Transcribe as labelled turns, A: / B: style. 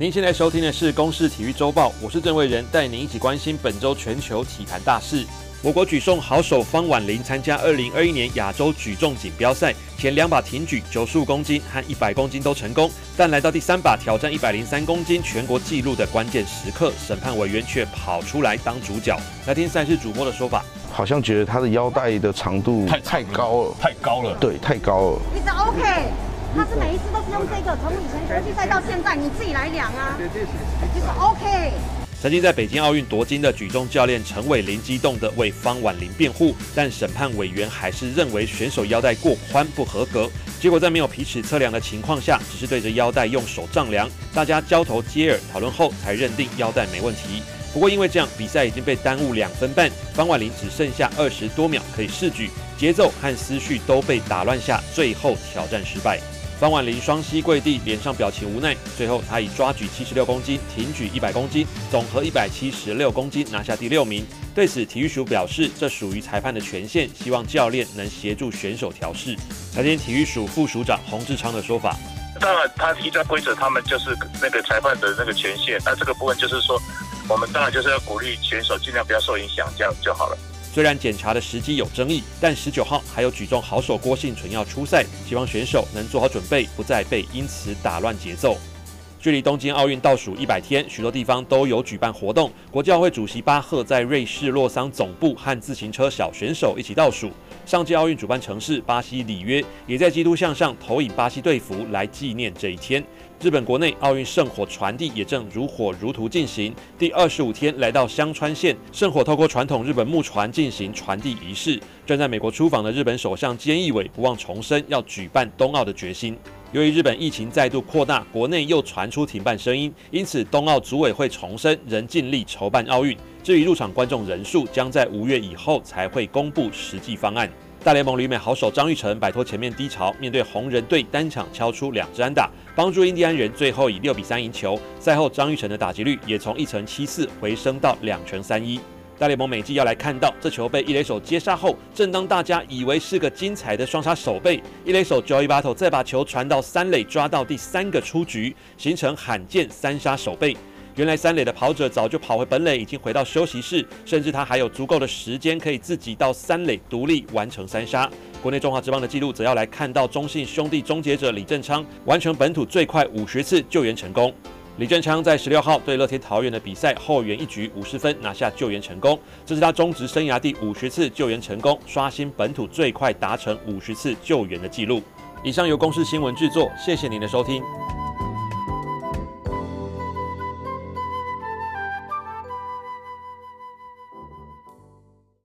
A: 您现在收听的是《公视体育周报》，我是郑伟仁，带您一起关心本周全球体坛大事。我国举重好手方婉玲参加二零二一年亚洲举重锦标赛，前两把挺举95公斤和一百公斤都成功，但来到第三把挑战103公斤全国纪录的关键时刻，审判委员却跑出来当主角。来听赛事主播的说法，
B: 好像觉得他的腰带的长度太太高了，
C: 太高了，
B: 对，太高了。
D: 一直 OK。他是每一次都是用这个，从以前国际赛到现在，你自己来量啊，就是 OK。
A: 曾经在北京奥运夺金的举重教练陈伟林激动地为方婉玲辩护，但审判委员还是认为选手腰带过宽不合格。结果在没有皮尺测量的情况下，只是对着腰带用手丈量，大家交头接耳讨论后才认定腰带没问题。不过因为这样，比赛已经被耽误两分半，方婉玲只剩下二十多秒可以试举，节奏和思绪都被打乱下，最后挑战失败。方婉玲双膝跪地，脸上表情无奈。最后，她以抓举七十六公斤、挺举一百公斤，总和一百七十六公斤拿下第六名。对此，体育署表示，这属于裁判的权限，希望教练能协助选手调试。台前体育署副署长洪志昌的说法：
C: 当然，他依照规则，他们就是那个裁判的那个权限。那这个部分就是说，我们当然就是要鼓励选手尽量不要受影响，这样就好了。
A: 虽然检查的时机有争议，但十九号还有举重好手郭信纯要出赛，希望选手能做好准备，不再被因此打乱节奏。距离东京奥运倒数一百天，许多地方都有举办活动。国际奥会主席巴赫在瑞士洛桑总部和自行车小选手一起倒数。上届奥运主办城市巴西里约也在基督像上投影巴西队服来纪念这一天。日本国内奥运圣火传递也正如火如荼进行，第二十五天来到香川县，圣火透过传统日本木船进行传递仪式。正在美国出访的日本首相菅义伟不忘重申要举办冬奥的决心。由于日本疫情再度扩大，国内又传出停办声音，因此冬奥组委会重申仍尽力筹办奥运。至于入场观众人数，将在五月以后才会公布实际方案。大联盟旅美好手张玉成摆脱前面低潮，面对红人队单场敲出两支安打，帮助印第安人最后以六比三赢球。赛后张玉成的打击率也从一成七四回升到两成三一。大联盟美祭要来看到这球被一垒手接杀后，正当大家以为是个精彩的双杀守备，一垒手 Joey Votto 再把球传到三垒，抓到第三个出局，形成罕见三杀守备。原来三垒的跑者早就跑回本垒，已经回到休息室，甚至他还有足够的时间可以自己到三垒独立完成三杀。国内中华职棒的记录则要来看到中信兄弟终结者李正昌完成本土最快五十次救援成功。李正昌在十六号对乐天桃园的比赛后援一局五十分拿下救援成功，这是他中职生涯第五十次救援成功，刷新本土最快达成五十次救援的纪录。以上由公司新闻制作，谢谢您的收听。